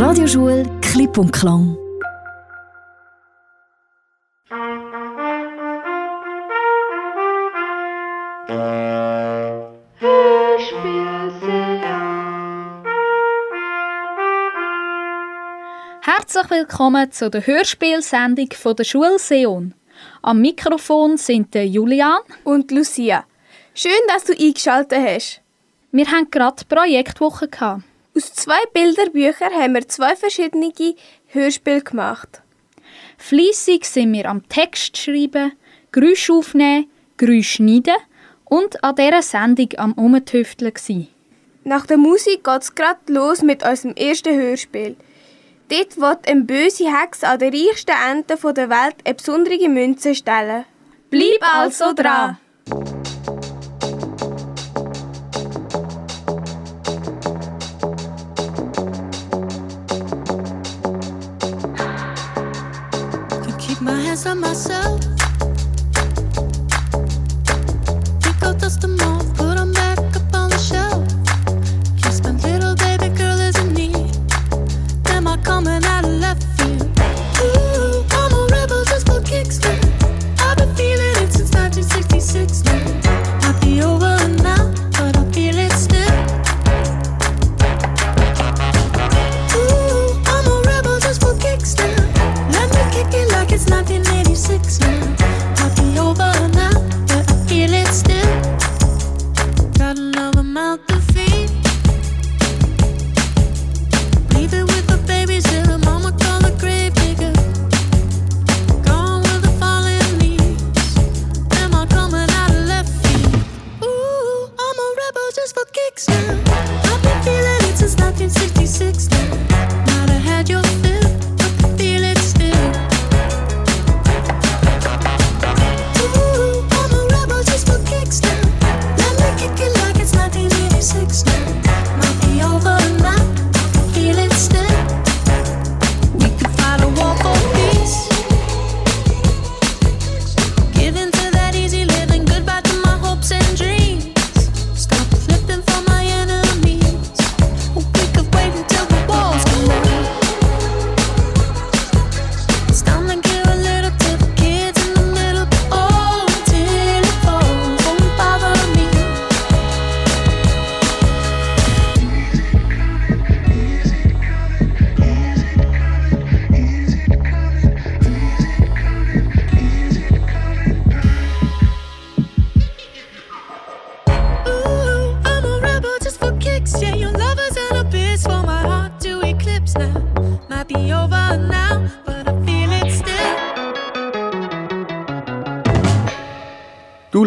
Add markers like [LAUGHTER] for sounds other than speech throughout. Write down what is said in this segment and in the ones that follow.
Radioschule Klipp und Klang. Herzlich willkommen zu der Hörspielsendung von der Schule Seon. Am Mikrofon sind Julian und Lucia. Schön, dass du eingeschaltet hast. Wir haben gerade Projektwoche gehabt. Aus zwei Bilderbüchern haben wir zwei verschiedene Hörspiele gemacht. Fließig sind wir am Text schreiben, Geräusche aufnehmen, Geräusche schneiden und an dieser Sendung am Umtüfteln. Nach der Musik geht es gerade los mit unserem ersten Hörspiel. Dort wird eine böse Hex an der reichsten Ende der Welt eine besondere Münze stellen. Bleib also dran! On myself.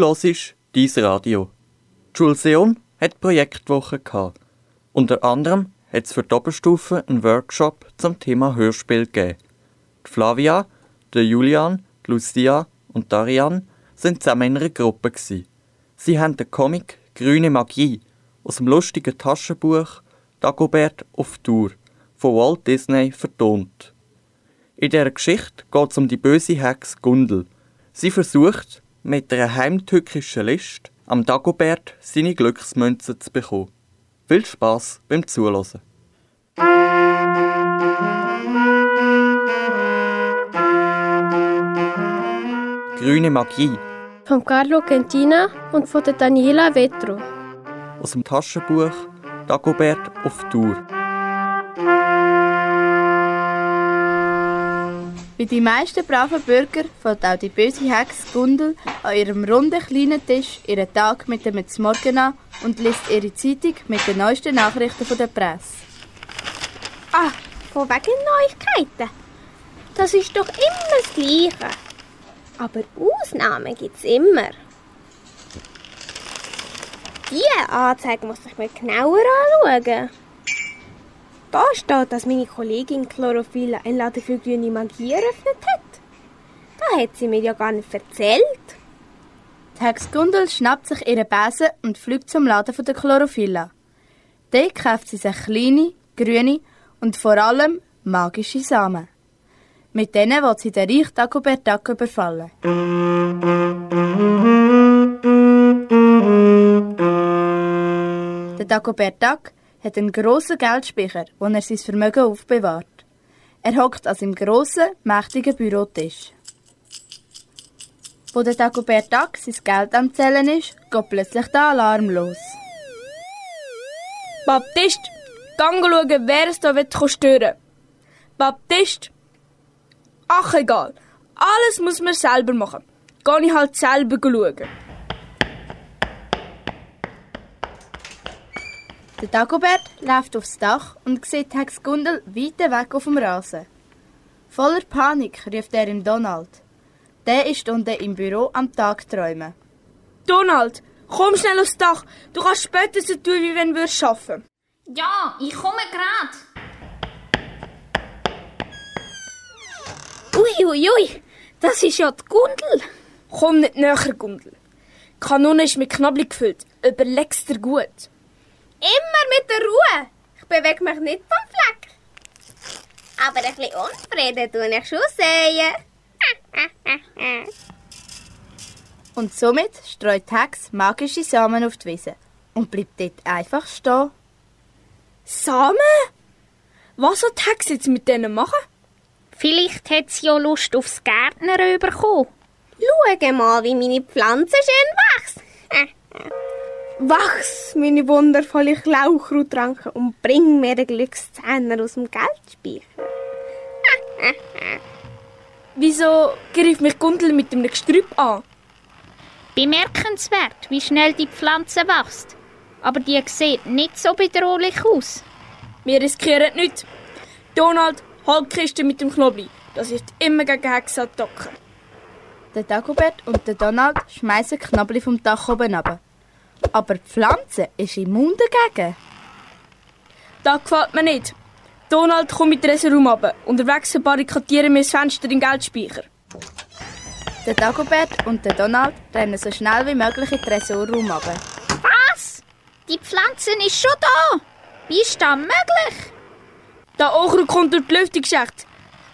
Hörst «Dies Radio». Die Schule Seon hat Projektwoche gehabt. Unter anderem hat es für die Oberstufe einen Workshop zum Thema Hörspiel gegeben. Die Flavia, der Julian, die Lucia und Darian sind zusammen in einer Gruppe. Gewesen. Sie haben den Comic «Grüne Magie» aus dem lustigen Taschenbuch «Dagobert auf Tour» von Walt Disney vertont. In dieser Geschichte geht es um die böse Hex Gundel. Sie versucht, mit einer heimtückischen List am Dagobert seine Glücksmünzen zu bekommen. Viel Spaß beim Zuhören. Grüne Magie Von Carlo Gentina und von der Daniela Vetro. aus dem Taschenbuch Dagobert auf Tour. Wie die meisten braven Bürger fällt auch die böse Hex Gundel an ihrem runden kleinen Tisch ihren Tag mit dem Morgen an und liest ihre Zeitung mit den neuesten Nachrichten von der Presse. Ah, von wegen Neuigkeiten. Das ist doch immer das Gleiche. Aber Ausnahmen gibt's immer. Diese Anzeige muss ich mir genauer anschauen. Da steht, dass meine Kollegin Chlorophylla einen Laden für grüne Magie eröffnet hat. Da hat sie mir ja gar nicht erzählt. Die Hex Gundel schnappt sich ihren Besen und fliegt zum Laden der Chlorophylla. Dort kauft sie sich kleine, grüne und vor allem magische Samen. Mit denen will sie den Reich Dagobert Duck überfallen. Der Dagobert Duck hat einen grossen Geldspeicher, wo er sein Vermögen aufbewahrt. Er hockt an seinem grossen, mächtigen Bürotisch. Wo der Dagobert Duck sein Geld am Zählen ist, geht plötzlich der Alarm los. Baptist, gang schauen, wer es da wird stören Baptist? Ach, egal. Alles muss man selber machen. Geh ich halt selber schauen. Der Dagobert läuft aufs Dach und sieht Hex Gundel weit weg auf dem Rasen. Voller Panik ruft er ihm Donald. Der ist unten im Büro am Tag träumen. Donald, komm schnell aufs Dach. Du kannst später so tun, wie wenn wir arbeiten. Ja, ich komme grad. Ui, ui, ui. Das ist ja die Gundel. Komm nicht näher, Gundel. Die Kanone ist mit Knoblauch gefüllt. Überleg's dir gut. Immer mit der Ruhe. Ich bewege mich nicht vom Fleck. Aber ein bisschen unzufrieden tue ich schon sehen. [LAUGHS] Und somit streut Hex magische Samen auf die Wiese und bleibt dort einfach stehen. Samen? Was soll die Hexe jetzt mit denen machen? Vielleicht hat sie ja Lust aufs Gärtner bekommen. Schau mal, wie meine Pflanze schön wächst. Wachs, meine wundervolle Klauchrautranke, und bring mir den Glückszehner aus dem Geldspeicher. [LAUGHS] Wieso greift mich Gundel mit dem Gestrüpp an? Bemerkenswert, wie schnell die Pflanze wächst. Aber die sieht nicht so bedrohlich aus. Wir riskieren nichts. Donald, halt Kiste mit dem Knoblauch. Das hilft immer gegen Hexattacken. Der Dagobert und der Donald schmeißen Knoblauch vom Dach oben runter. Aber die Pflanze ist immun dagegen. Das gefällt mir nicht. Donald, komm mit der Raum runter. Unterwegs barrikadieren wir das Fenster in den Geldspeicher. Der Dagobert und der Donald rennen so schnell wie möglich in den Tresorraum runter. Was? Die Pflanze ist schon da. Wie ist das möglich? Der Ochrut kommt durch die Lüftungsschacht.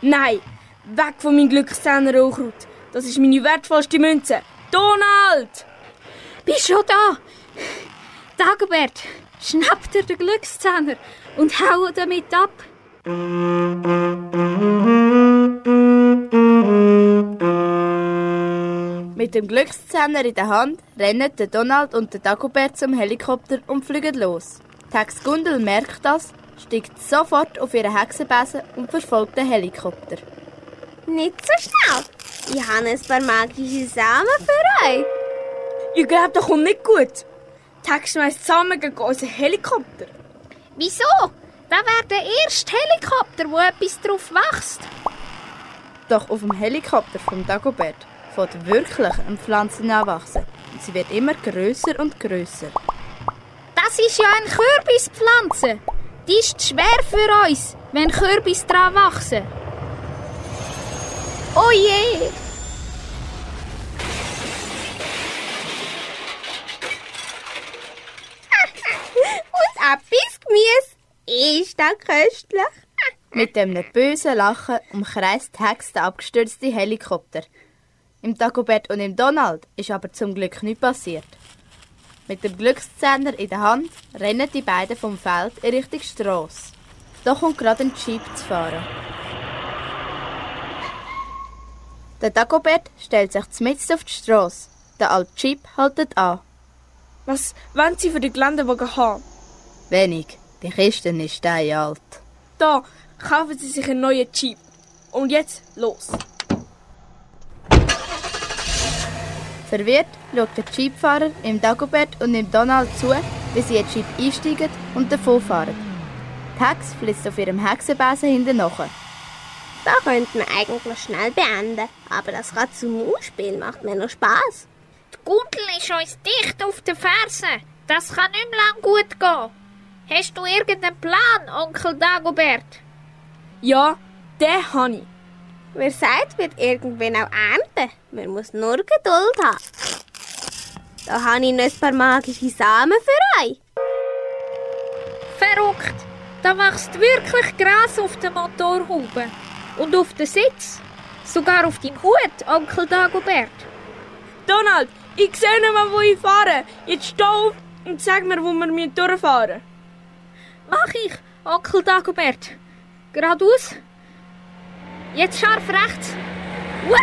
Nein, weg von meinem Glückszehner Ochrut. Das ist meine wertvollste Münze. Donald! Bist schon da? Dagobert, schnapp dir den Glückszehner und hau damit ab. Mit dem Glückszehner in der Hand rennen der Donald und der Dagobert zum Helikopter und fliegen los. Die Hex Gundel merkt das, steigt sofort auf ihren Hexenbesen und verfolgt den Helikopter. Nicht so schnell. Ich habe ein paar magische Samen für euch. Ich glaube, das kommt nicht gut. Die Hexe schmeißt zusammen gegen unseren Helikopter. Wieso? Das wäre der erste Helikopter, wo etwas drauf wächst. Doch auf dem Helikopter vom Dagobert fängt wirklich eine Pflanze anwachsen. Und sie wird immer größer und größer. Das ist ja eine Kürbispflanze. Die ist schwer für uns, wenn Kürbis dran wachsen. Oh je! Und etwas Gemüse. Ist das köstlich? Mit einem bösen Lachen umkreist die Hex den abgestürzten Helikopter. Im Dagobert und im Donald ist aber zum Glück nichts passiert. Mit dem Glückszehner in der Hand rennen die beiden vom Feld in Richtung Strasse. Da kommt gerade ein Jeep zu fahren. Der Dagobert stellt sich mitten auf die Strasse. Der alte Jeep haltet an. Was wollen Sie für den Geländewagen haben? Wenig. Die Kiste ist steinalt. Da, kaufen Sie sich einen neuen Jeep. Und jetzt los. Verwirrt schaut der Jeepfahrer im Dagobert und im Donald zu, wie sie in den Jeep einsteigen und davonfahren. Die Hex flitzt auf ihrem Hexenbesen hinten nach. Da könnte man eigentlich schnell beenden. Aber das Katz-und-Maus-Spiel macht mir noch Spaß. Die Gundel ist uns dicht auf den Fersen. Das kann nicht mehr lang gut gehen. Hast du irgendeinen Plan, Onkel Dagobert? Ja, den habe ich. Wer sagt, wird irgendwann auch ernten. Man muss nur Geduld haben. Da habe ich noch ein paar magische Samen für euch. Verrückt. Da wächst wirklich Gras auf der Motorhaube. Und auf den Sitz. Sogar auf deinem Hut, Onkel Dagobert. Donald, ich sehe nicht mehr, wo ich fahre. Jetzt steh auf und sag mir, wo wir durchfahren Mach ich, Onkel Dagobert. Geradeaus. Jetzt scharf rechts. Uah!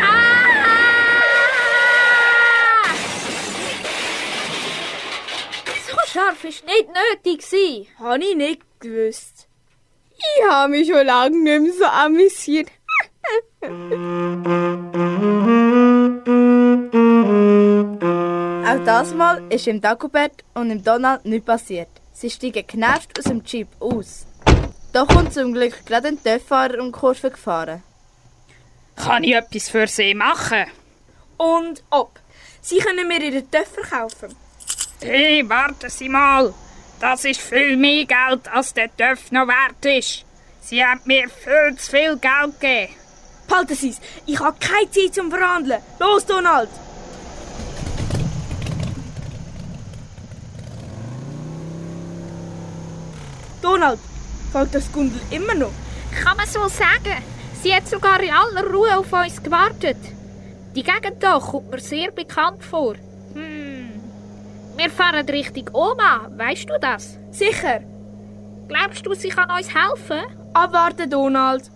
So scharf war nicht nötig. Habe ich nicht gewusst. Ich habe mich schon lange nicht mehr so amüsiert. Auch das Mal ist im Dagobert und im Donald nichts passiert. Sie steigen genervt aus dem Jeep aus. Da kommt zum Glück gerade ein Töfffahrer um die Kurve gefahren. Kann ich etwas für Sie machen? Und ob. Sie können mir Ihren Töpf verkaufen. Hey, warten Sie mal. Das ist viel mehr Geld, als der Töpf noch wert ist. Sie haben mir viel zu viel Geld gegeben. Behalten Sie's. Ich habe keine Zeit zum Verhandeln. Los, Donald. Donald, folgt das Gundel immer noch? Kann man so sagen. Sie hat sogar in aller Ruhe auf uns gewartet. Die Gegend hier kommt mir sehr bekannt vor. Hm. Wir fahren Richtung Oma, weißt du das? Sicher. Glaubst du, sie kann uns helfen? Abwarten, Donald.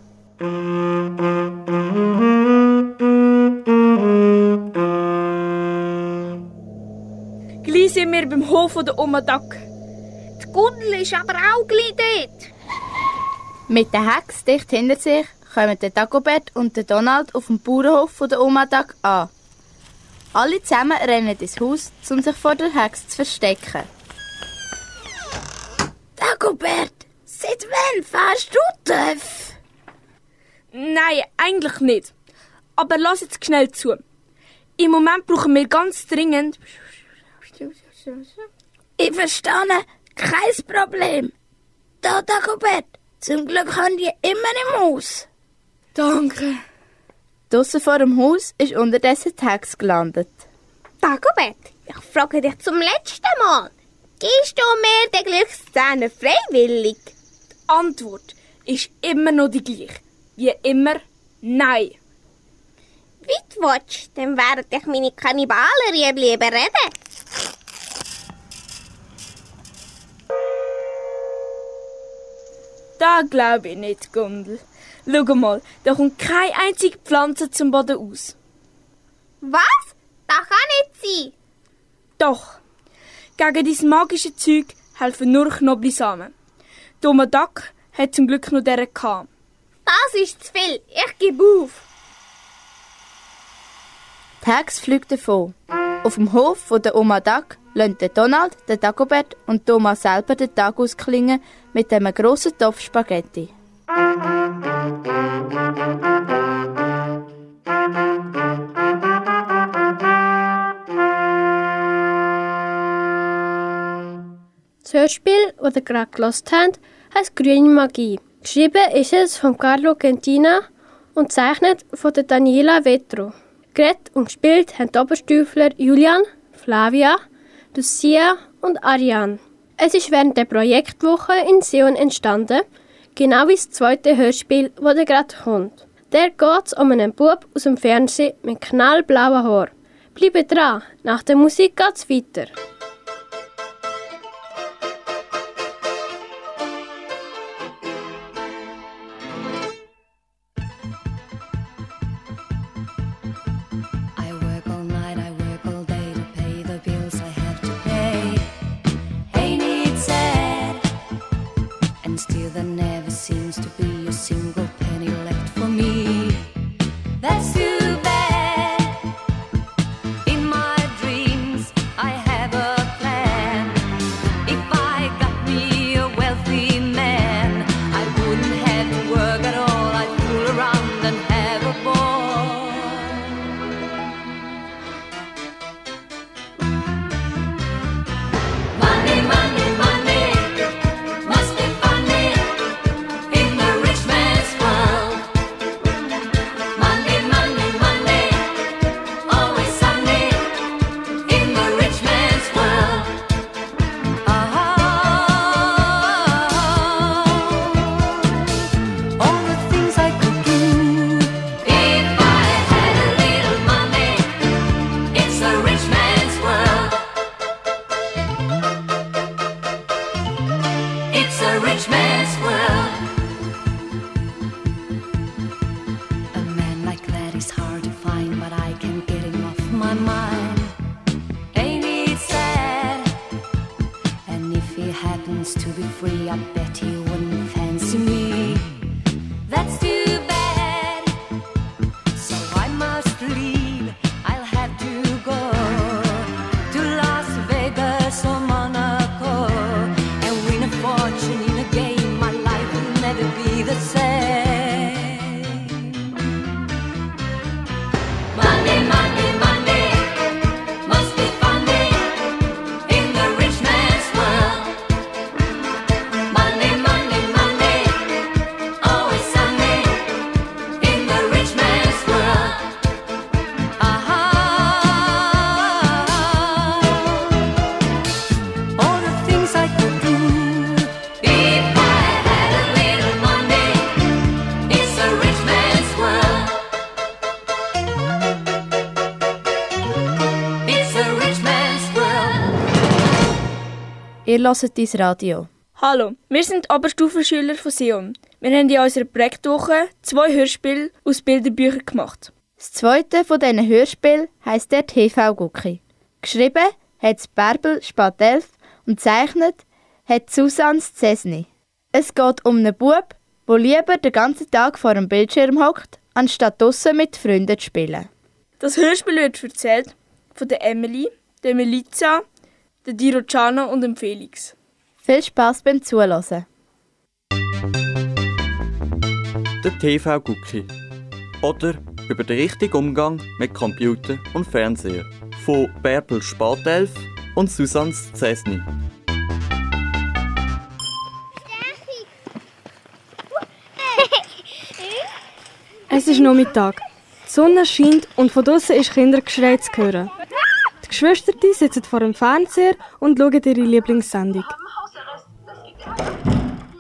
Gleich sind wir beim Hof der Oma Duck. Die Gundel ist aber auch gleich dort. Mit der Hex dicht hinter sich kommen der Dagobert und der Donald auf dem Bauernhof von der Oma Dag an. Alle zusammen rennen ins Haus, um sich vor der Hex zu verstecken. Dagobert, seit wann fährst du Töff? Nein, eigentlich nicht. Aber lass jetzt schnell zu. Im Moment brauchen wir ganz dringend. Ich verstehe, kein Problem. Da, Dagobert, zum Glück haben die immer im Haus. Danke. Draussen vor dem Haus ist unterdessen Hex gelandet. Dagobert, ich frage dich zum letzten Mal. Gehst du mir den Glückszähne freiwillig? Die Antwort ist immer noch die gleiche. Wie immer, nein. Wie du willst, dann werden dich meine Kannibalen überreden. Da glaube ich nicht, Gundel. Schau mal, da kommt keine einzige Pflanze zum Boden aus. Was? Das kann nicht sein. Doch. Gegen dieses magische Zeug helfen nur Knoblauchsamen. Doma Duck hat zum Glück noch deren gehabt. Das ist zu viel. Ich gebe auf. Die Hex fliegt davon. Auf dem Hof von der Oma Dag lassen Donald, der Dagobert und Thomas selber den Tag ausklingen mit einem grossen Topf Spaghetti. Das Hörspiel, das ihr gerade gehört habt, heisst Grüne Magie. Geschrieben ist es von Carlo Gentina und zeichnet von Daniela Vetro. Geredet und gespielt haben die Oberstüfler Julian, Flavia, Lucia und Ariane. Es ist während der Projektwoche in Sion entstanden, genau wie das zweite Hörspiel, das ihr gerade kommt. Der geht um einen Bub aus dem Fernsehen mit knallblauen Haaren. Bleibt dran, nach der Musik geht's weiter. Ihr hört dein Radio. Hallo, wir sind Oberstufenschüler von Sion. Wir haben in unserer Projektwoche zwei Hörspiele aus Bilderbüchern gemacht. Das zweite von diesen Hörspielen heisst der TV-Gucki. Geschrieben hat es Bärbel Spatelf und zeichnet hat Susanne Zesny. Es geht um einen Bub, der lieber den ganzen Tag vor dem Bildschirm hockt, anstatt draussen mit Freunden zu spielen. Das Hörspiel wird erzählt von der Emily, der Melissa, der Dirociano und dem Felix. Viel Spaß beim Zuhören. Der TV-Gucki. Oder über den richtigen Umgang mit Computer und Fernseher. Von Bärbel Spatelf und Susanne Zesny. Es ist Nachmittag. Die Sonne scheint und von draussen ist Kindergeschrei zu hören. Die Geschwister sitzen vor dem Fernseher und schauen ihre Lieblingssendung.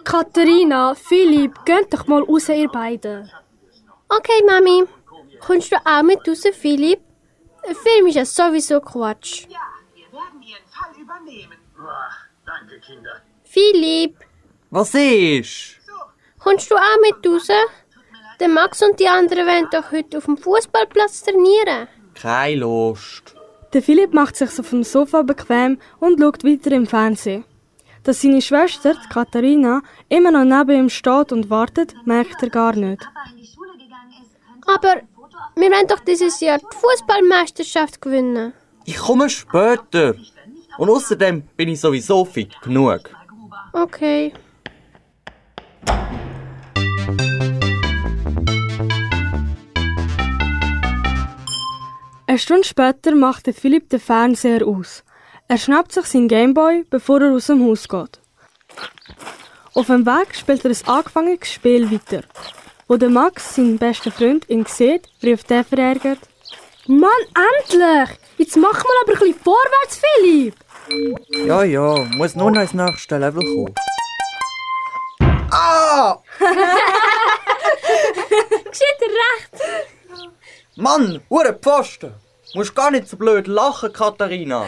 Katharina, Philipp, geht doch mal raus, ihr beiden. Okay, Mami. Kommst du auch mit raus, Philipp? Der Film ist ja sowieso Quatsch. Danke, Kinder. Philipp, Was ist? kommst du auch mit raus? Der Max und die anderen wollen doch heute auf dem Fußballplatz trainieren. Keine Lust. Der Philipp macht sich auf dem Sofa bequem und schaut weiter im Fernsehen. Dass seine Schwester, die Katharina, immer noch neben ihm steht und wartet, merkt er gar nicht. Aber wir wollen doch dieses Jahr die Fußballmeisterschaft gewinnen. Ich komme später. Und außerdem bin ich sowieso fit genug. Okay. Eine Stunde später macht Philipp den Fernseher aus. Er schnappt sich seinen Gameboy, bevor er aus dem Haus geht. Auf dem Weg spielt er ein angefangenes Spiel weiter. Wo der Max, sein bester Freund, ihn sieht, ruft er verärgert. Mann, endlich! Jetzt machen wir aber ein bisschen vorwärts, Philipp! Ja, ja, muss nur noch ins nächste Level kommen. Ah! [LAUGHS] Geschieht recht! Mann, hure Pfosten! Musst gar nicht so blöd lachen, Katharina.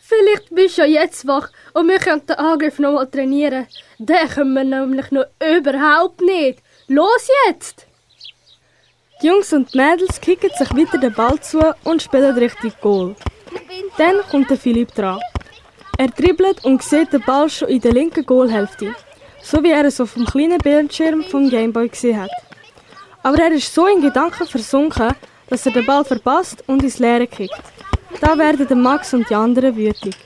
Vielleicht bist du ja jetzt wach und wir können den Angriff noch mal trainieren. Den können wir nämlich noch überhaupt nicht. Los jetzt! Die Jungs und die Mädels kicken sich weiter den Ball zu und spielen Richtung Goal. Dann kommt der Philipp dran. Er dribbelt und sieht den Ball schon in der linken Goalhälfte, so wie er es auf dem kleinen Bildschirm vom Gameboy gesehen hat. Aber er ist so in Gedanken versunken, dass er den Ball verpasst und ins Leere kickt. Da werden der Max und die anderen wütig.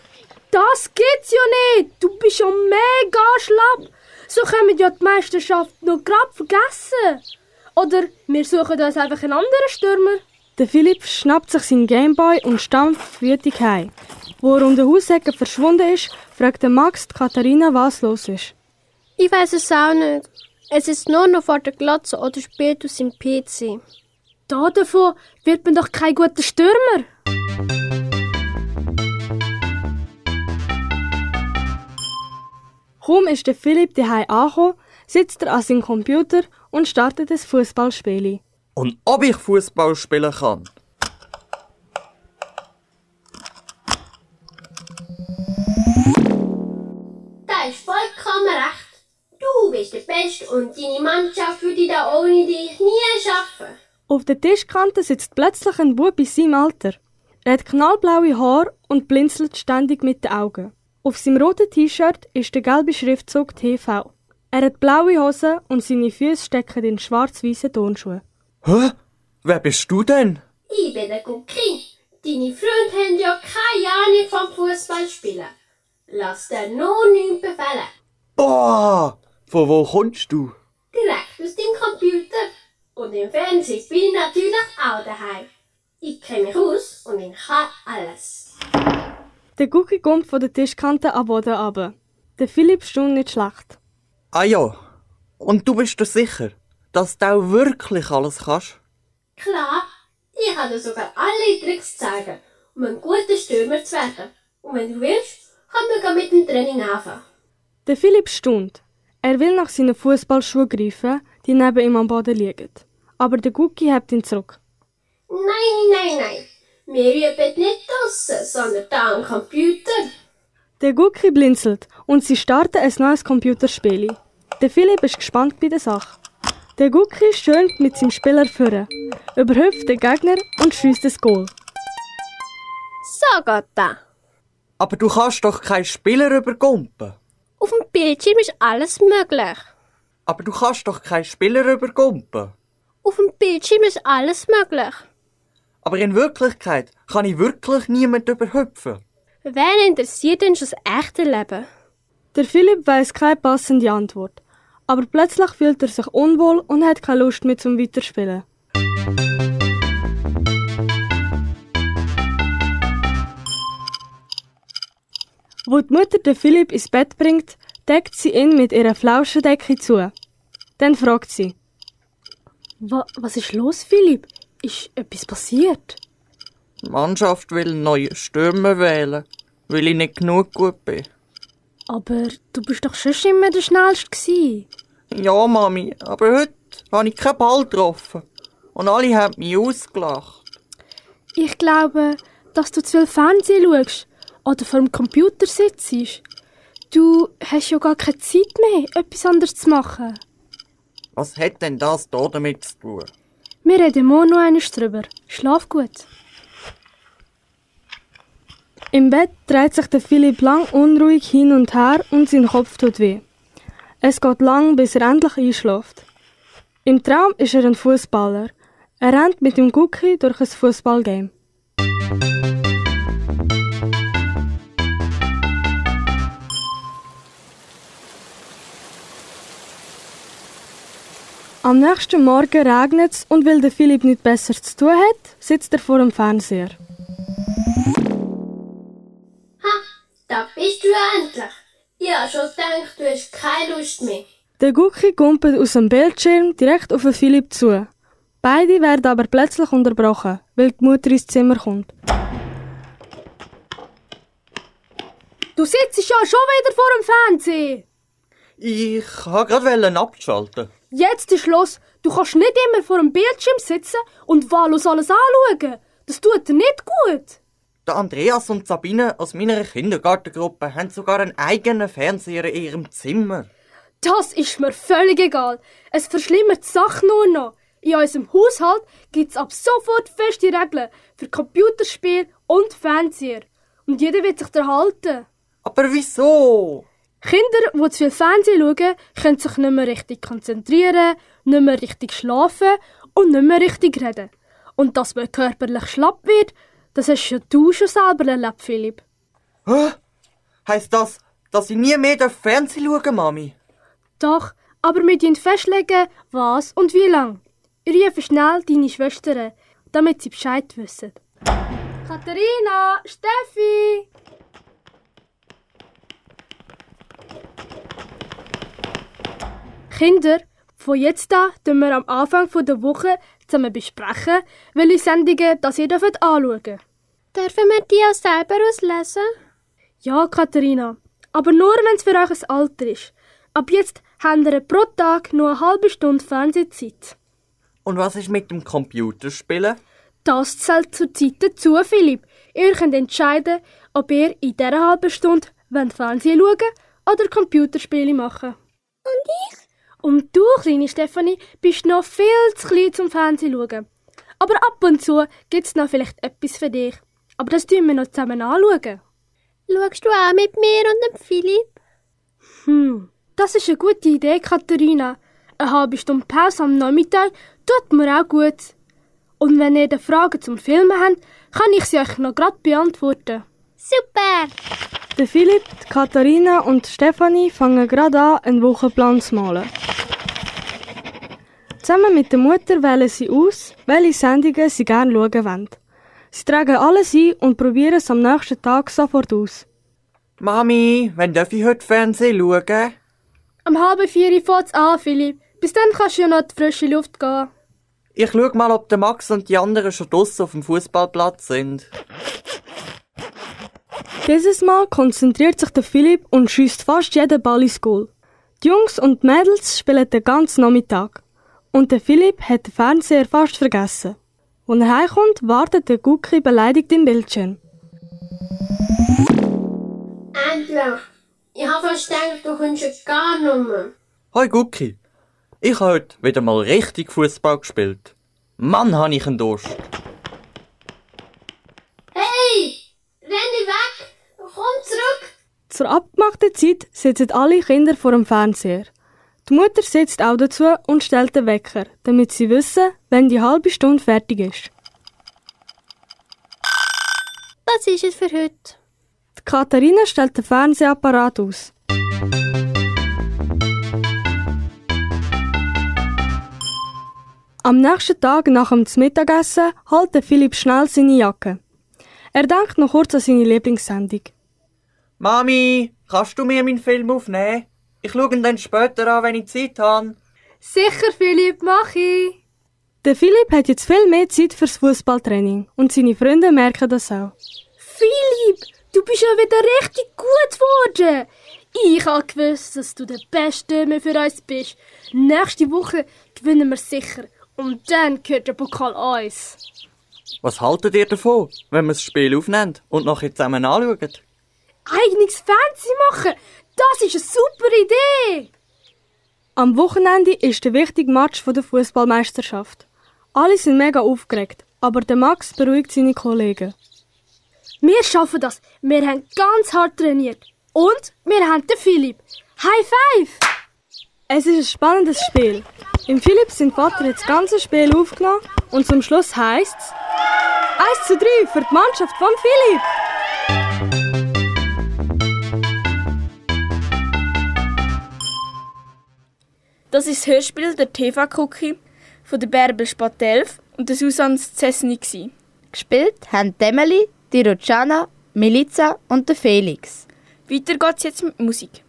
Das gibt's ja nicht! Du bist ja mega schlapp! So können wir ja die Meisterschaft noch grad vergessen! Oder wir suchen uns einfach einen anderen Stürmer. Der Philipp schnappt sich seinen Gameboy und stampft wütig heim. Wo er um den Hausecke verschwunden ist, fragt der Max die Katharina, was los ist. Ich weiß es auch nicht. Es ist nur noch vor der Glotze oder spielt aus dem PC. Da davon wird man doch kein guter Stürmer. Kaum ist der Philipp daheim angekommen, sitzt er an seinem Computer und startet ein Fußballspiel. Und ob ich Fußball spielen kann? Da ist vollkommen recht. Du bist der Beste und deine Mannschaft würde da ohne dich nie schaffen. Auf der Tischkante sitzt plötzlich ein Bub in seinem Alter. Er hat knallblaue Haare und blinzelt ständig mit den Augen. Auf seinem roten T-Shirt ist der gelbe Schriftzug TV. Er hat blaue Hosen und seine Füße stecken in schwarz-weißen Turnschuhe. Hä? Wer bist du denn? Ich bin der Gucki. Deine Freunde haben ja keine Ahnung vom Fußballspielen. Lass dir nur nichts befehlen. Boah! Von wo kommst du? Direkt aus dem Computer. Und im Fernsehen bin ich natürlich auch daheim. Ich kenne mich aus und ich kann alles. Der Gucki kommt von der Tischkante am Boden runter. Der Philipp stund nicht schlecht. Ah ja. Und du bist dir sicher, dass du auch wirklich alles kannst? Klar, ich kann dir sogar alle Tricks zeigen, um ein guter Stürmer zu werden. Und wenn du willst, wir gleich mit dem Training anfangen. Der Philipp stund. Er will nach seinen Fußballschuhen greifen, die neben ihm am Boden liegen. Aber der Gucki hebt ihn zurück. Nein, nein, nein. Wir üben nicht draussen, sondern da am Computer. Der Gucki blinzelt und sie starten ein neues Computerspiel. Der Philipp ist gespannt bei der Sache. Der Gucki schönt mit seinem Spieler führen, überhüpft den Gegner und schießt das Goal. So geht das. Aber du kannst doch keinen Spieler übergumpen. Auf dem Bildschirm ist alles möglich. Aber du kannst doch keinen Spieler übergumpen. Auf dem Bildschirm ist alles möglich. Aber in Wirklichkeit kann ich wirklich niemand überhüpfen. Wen interessiert denn schon das echte Leben? Der Philipp weiß keine passende Antwort. Aber plötzlich fühlt er sich unwohl und hat keine Lust mehr zum Weiterspielen. Wo die Mutter den Philipp ins Bett bringt, deckt sie ihn mit ihrer Flauschendecke zu. Dann fragt sie, Wa was ist los, Philipp? Ist etwas passiert? Die Mannschaft will neuen Stürmer wählen, weil ich nicht genug gut bin. Aber du bist doch schon immer der Schnellste gsi. Ja, Mami, aber heute habe ich keinen Ball getroffen. Und alle haben mich ausgelacht. Ich glaube, dass du zu viel Fernsehen schaust oder vor dem Computer sitzt. Du hast ja gar keine Zeit mehr, etwas anderes zu machen. Was hat denn das da damit zu tun? Wir reden morgen noch einmal drüber. Schlaf gut. Im Bett dreht sich der Philipp lang unruhig hin und her und sein Kopf tut weh. Es geht lang, bis er endlich einschläft. Im Traum ist er ein Fußballer. Er rennt mit dem Gucki durch ein Fußballgame. Am nächsten Morgen regnet es und weil der Philipp nichts besser zu tun hat, sitzt er vor dem Fernseher. Da bist du endlich. Ich hab schon gedacht, du hast keine Lust mehr. Der Gucki kumpelt aus dem Bildschirm direkt auf den Philipp zu. Beide werden aber plötzlich unterbrochen, weil die Mutter ins Zimmer kommt. Du sitzt ja schon wieder vor dem Fernsehen. Ich wollte gerade abschalten. Jetzt ist Schluss. Du kannst nicht immer vor dem Bildschirm sitzen und wahllos alles anschauen. Das tut dir nicht gut. Der Andreas und Sabine aus meiner Kindergartengruppe haben sogar einen eigenen Fernseher in ihrem Zimmer. Das ist mir völlig egal. Es verschlimmert die Sache nur noch. In unserem Haushalt gibt's ab sofort feste Regeln für Computerspiel und Fernseher. Und jeder wird sich daran halten. Aber wieso? Kinder, die zu viel Fernsehen schauen, können sich nicht mehr richtig konzentrieren, nicht mehr richtig schlafen und nicht mehr richtig reden. Und dass man körperlich schlapp wird, das hast ja du schon selber erlebt, Philipp. Hä? Heißt das, dass ich nie mehr Fernsehen schauen Mami? Doch, aber wir müssen festlegen, was und wie lang. Ruf schnell deine Schwestern, damit sie Bescheid wissen. Katharina, Steffi! Kinder, von jetzt an tun wir am Anfang der Woche zusammen besprechen, welche Sendungen das ihr dürft anschauen dürft. Dürfen wir die auch selber auslesen? Ja, Katharina, aber nur, wenn es für euch ein Alter ist. Ab jetzt habt ihr pro Tag nur eine halbe Stunde Fernsehzeit. Und was ist mit dem Computerspielen? Das zählt zur Zeit dazu, Philipp. Ihr könnt entscheiden, ob ihr in dieser halben Stunde Fernsehen schauen oder Computerspiele machen. Und ich? Und du, kleine Stefanie, bist noch viel zu klein zum Fernsehen schauen. Aber ab und zu gibt's noch vielleicht etwas für dich. Aber das tun wir noch zusammen anschauen. Schaust du auch mit mir und dem Philipp? Hm, das ist eine gute Idee, Katharina. Eine halbe Stunde Pause am Nachmittag tut mir auch gut. Und wenn ihr Fragen zum Filmen habt, kann ich sie euch noch gerade beantworten. Super! Der Philipp, die Katharina und die Stefanie fangen gerade an, einen Wochenplan zu malen. Zusammen mit der Mutter wählen sie aus, welche Sendungen sie gerne schauen wollen. Sie tragen alles ein und probieren es am nächsten Tag sofort aus. Mami, wann darf ich heute Fernsehen schauen? Am halben vier fährt's an, Philipp. Bis dann kannst du ja noch in die frische Luft gehen. Ich schau mal, ob der Max und die anderen schon draussen auf dem Fußballplatz sind. Dieses Mal konzentriert sich der Philipp und schießt fast jeden Ball ins Goal. Die Jungs und die Mädels spielen den ganzen Nachmittag. Und der Philipp hat den Fernseher fast vergessen. Als er heimkommt, wartet der Gucki beleidigt im Bildschirm. endlich! Ich habe fast gedacht, du kommst gar nicht mehr. Hoi Gucki. Ich habe heute wieder mal richtig Fußball gespielt. Mann, habe ich einen Durst. Hey! Renn dich weg! Komm zurück! Zur abgemachten Zeit sitzen alle Kinder vor dem Fernseher. Die Mutter sitzt auch dazu und stellt den Wecker, damit sie wissen, wenn die halbe Stunde fertig ist. Das ist es für heute. Die Katharina stellt den Fernsehapparat aus. Am nächsten Tag nach dem Mittagessen holt der Philipp schnell seine Jacke. Er denkt noch kurz an seine Lieblingssendung. Mami, kannst du mir meinen Film aufnehmen? Ich schaue ihn dann später an, wenn ich Zeit habe. Sicher, Philipp, mach ich. Der Philipp hat jetzt viel mehr Zeit fürs Fußballtraining und seine Freunde merken das auch. Philipp, du bist ja wieder richtig gut geworden. Ich habe gewusst, dass du der Beste immer für uns bist. Nächste Woche gewinnen wir sicher. Und dann gehört der Pokal uns. Was haltet ihr davon, wenn wir das Spiel aufnehmen und nachher zusammen anschauen? Eigenes Fernsehen machen, das ist eine super Idee. Am Wochenende ist der wichtige Match der Fußballmeisterschaft. Alle sind mega aufgeregt, aber der Max beruhigt seine Kollegen. Wir schaffen das. Wir haben ganz hart trainiert. Und wir haben den Philipp. High five! Es ist ein spannendes Spiel. Im Philipp sind Vater jetzt das ganze Spiel aufgenommen und zum Schluss heisst es 1 zu 3 für die Mannschaft von Philipp. Das ist das Hörspiel der TV-Cookie von der Bärbel Spatelf und der Susanne Zessni. Gespielt haben die Emily, die Rociana, Melissa und der Felix. Weiter geht's jetzt mit Musik.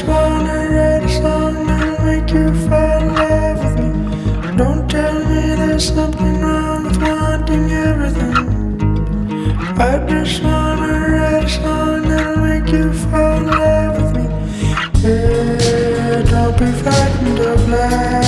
Just wanna write a song that'll make you fall in love with me. Don't tell me there's something wrong with wanting everything. I just wanna write a song that'll make you fall in love with me. Yeah, don't be frightened of lightning.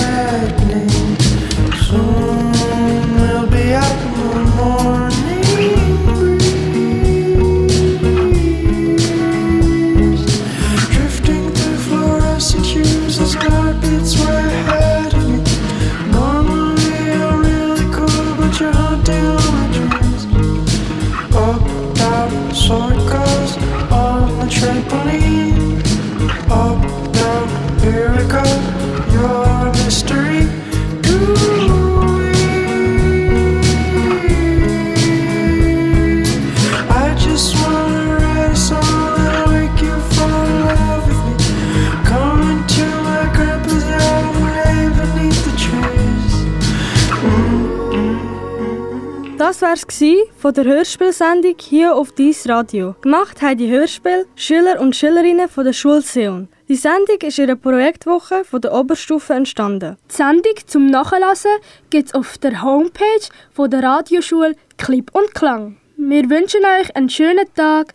Von der Hörspielsendung hier auf dies Radio. Gemacht haben die Hörspiel Schüler und Schülerinnen von der Schule Seon. Die Sendung ist in einer Projektwoche von der Oberstufe entstanden. Die Sendung zum Nachlassen gibt's auf der Homepage von der Radioschule Clip und Klang. Wir wünschen euch einen schönen Tag